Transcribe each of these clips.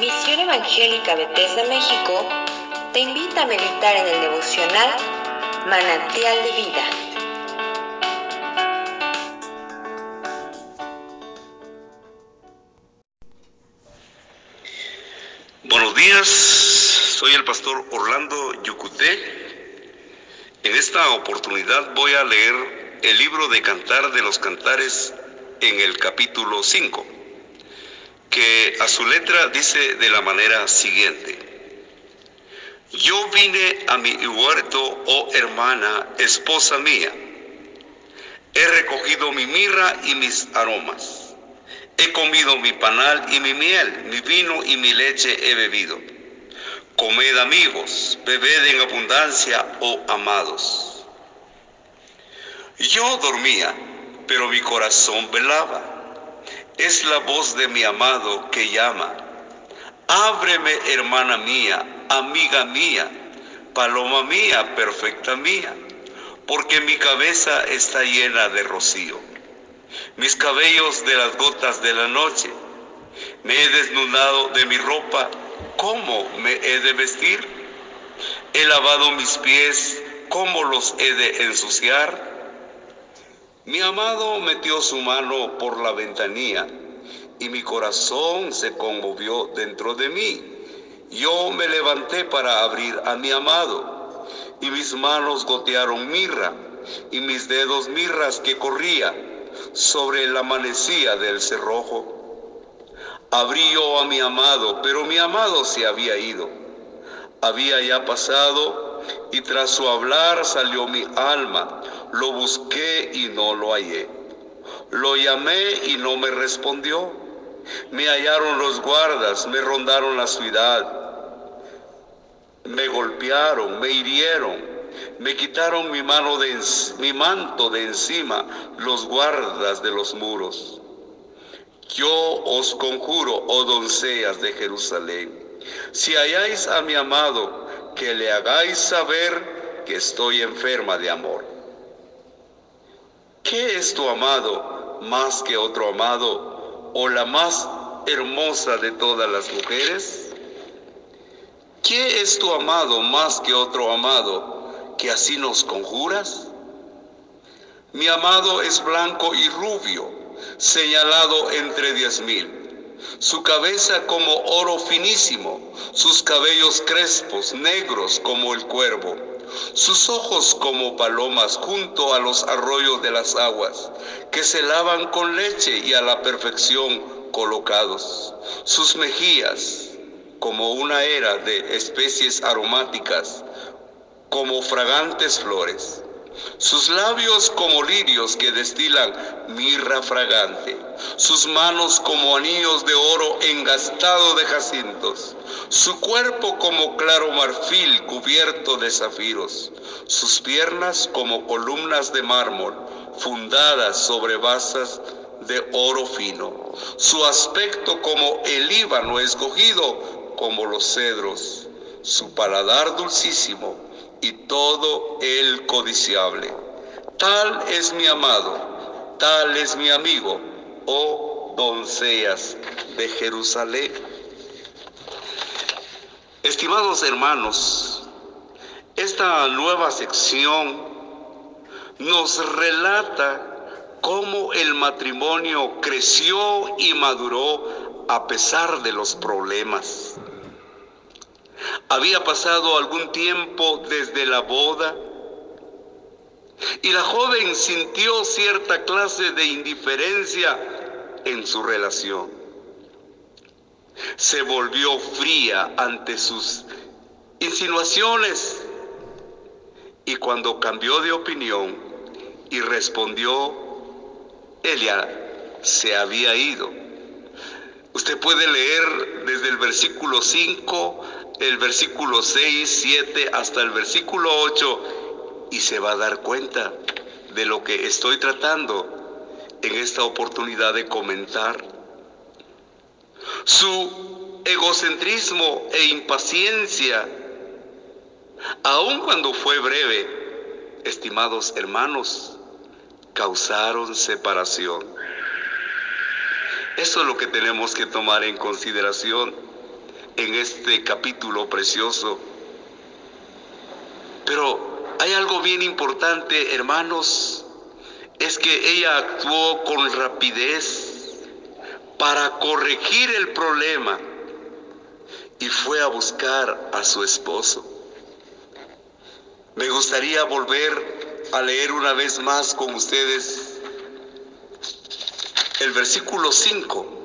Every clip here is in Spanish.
Misión Evangélica Bethesda México te invita a meditar en el devocional Manantial de Vida. Buenos días, soy el pastor Orlando Yucuté. En esta oportunidad voy a leer el libro de Cantar de los Cantares en el capítulo 5 que a su letra dice de la manera siguiente. Yo vine a mi huerto, oh hermana, esposa mía. He recogido mi mirra y mis aromas. He comido mi panal y mi miel, mi vino y mi leche he bebido. Comed amigos, bebed en abundancia, oh amados. Yo dormía, pero mi corazón velaba es la voz de mi amado que llama. Ábreme, hermana mía, amiga mía, paloma mía, perfecta mía, porque mi cabeza está llena de rocío. Mis cabellos de las gotas de la noche. Me he desnudado de mi ropa, ¿cómo me he de vestir? He lavado mis pies, ¿cómo los he de ensuciar? Mi amado metió su mano por la ventanilla y mi corazón se conmovió dentro de mí. Yo me levanté para abrir a mi amado y mis manos gotearon mirra y mis dedos mirras que corría sobre la manecilla del cerrojo. Abrí yo a mi amado, pero mi amado se había ido. Había ya pasado y tras su hablar salió mi alma lo busqué y no lo hallé. Lo llamé y no me respondió. Me hallaron los guardas, me rondaron la ciudad. Me golpearon, me hirieron, me quitaron mi mano de mi manto de encima los guardas de los muros. Yo os conjuro, oh doncellas de Jerusalén, si halláis a mi amado, que le hagáis saber que estoy enferma de amor. ¿Qué es tu amado más que otro amado o la más hermosa de todas las mujeres? ¿Qué es tu amado más que otro amado que así nos conjuras? Mi amado es blanco y rubio, señalado entre diez mil. Su cabeza como oro finísimo, sus cabellos crespos, negros como el cuervo sus ojos como palomas junto a los arroyos de las aguas, que se lavan con leche y a la perfección colocados, sus mejillas como una era de especies aromáticas, como fragantes flores sus labios como lirios que destilan mirra fragante, sus manos como anillos de oro engastado de jacintos, su cuerpo como claro marfil cubierto de zafiros, sus piernas como columnas de mármol fundadas sobre basas de oro fino, su aspecto como el Líbano escogido como los cedros, su paladar dulcísimo y todo el codiciable. Tal es mi amado, tal es mi amigo, oh doncellas de Jerusalén. Estimados hermanos, esta nueva sección nos relata cómo el matrimonio creció y maduró a pesar de los problemas. Había pasado algún tiempo desde la boda y la joven sintió cierta clase de indiferencia en su relación. Se volvió fría ante sus insinuaciones y cuando cambió de opinión y respondió, ella se había ido. Usted puede leer desde el versículo 5 el versículo 6, 7 hasta el versículo 8 y se va a dar cuenta de lo que estoy tratando en esta oportunidad de comentar. Su egocentrismo e impaciencia, aun cuando fue breve, estimados hermanos, causaron separación. Eso es lo que tenemos que tomar en consideración en este capítulo precioso. Pero hay algo bien importante, hermanos, es que ella actuó con rapidez para corregir el problema y fue a buscar a su esposo. Me gustaría volver a leer una vez más con ustedes el versículo 5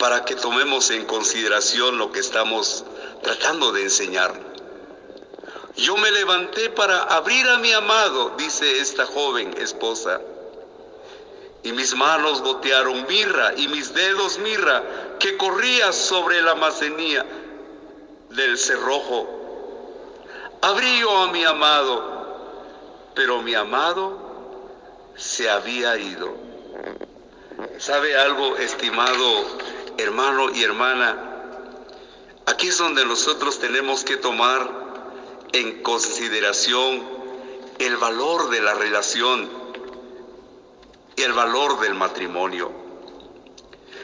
para que tomemos en consideración lo que estamos tratando de enseñar. Yo me levanté para abrir a mi amado, dice esta joven esposa, y mis manos gotearon mirra y mis dedos mirra que corría sobre la macenía del cerrojo. Abrí yo a mi amado, pero mi amado se había ido. ¿Sabe algo, estimado hermano y hermana? Aquí es donde nosotros tenemos que tomar en consideración el valor de la relación y el valor del matrimonio.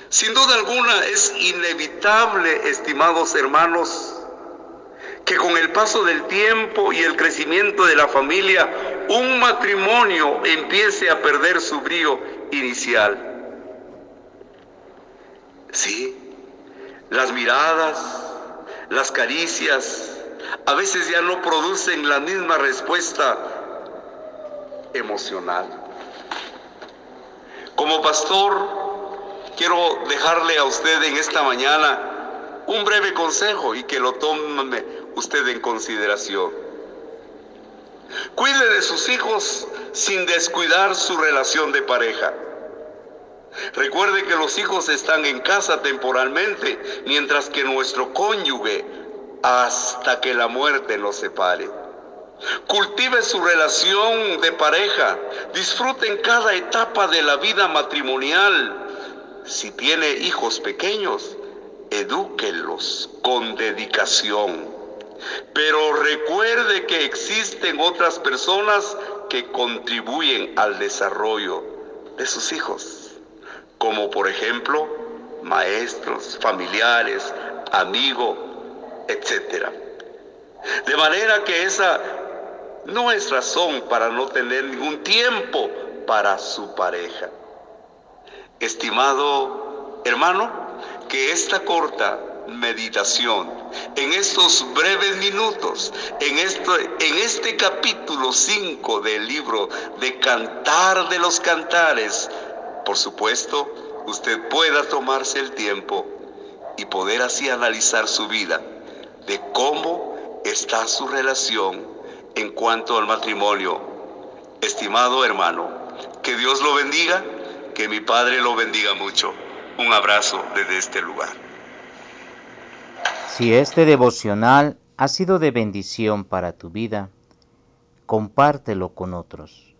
Sin duda alguna es inevitable, estimados hermanos, que con el paso del tiempo y el crecimiento de la familia, un matrimonio empiece a perder su brío inicial. Sí, las miradas, las caricias, a veces ya no producen la misma respuesta emocional. Como pastor, quiero dejarle a usted en esta mañana un breve consejo y que lo tome usted en consideración. Cuide de sus hijos sin descuidar su relación de pareja. Recuerde que los hijos están en casa temporalmente, mientras que nuestro cónyuge hasta que la muerte los separe. Cultive su relación de pareja, disfruten cada etapa de la vida matrimonial. Si tiene hijos pequeños, edúquelos con dedicación. Pero recuerde que existen otras personas que contribuyen al desarrollo de sus hijos como por ejemplo maestros, familiares, amigos, etc. De manera que esa no es razón para no tener ningún tiempo para su pareja. Estimado hermano, que esta corta meditación, en estos breves minutos, en, en este capítulo 5 del libro de Cantar de los Cantares, por supuesto, usted pueda tomarse el tiempo y poder así analizar su vida, de cómo está su relación en cuanto al matrimonio. Estimado hermano, que Dios lo bendiga, que mi Padre lo bendiga mucho. Un abrazo desde este lugar. Si este devocional ha sido de bendición para tu vida, compártelo con otros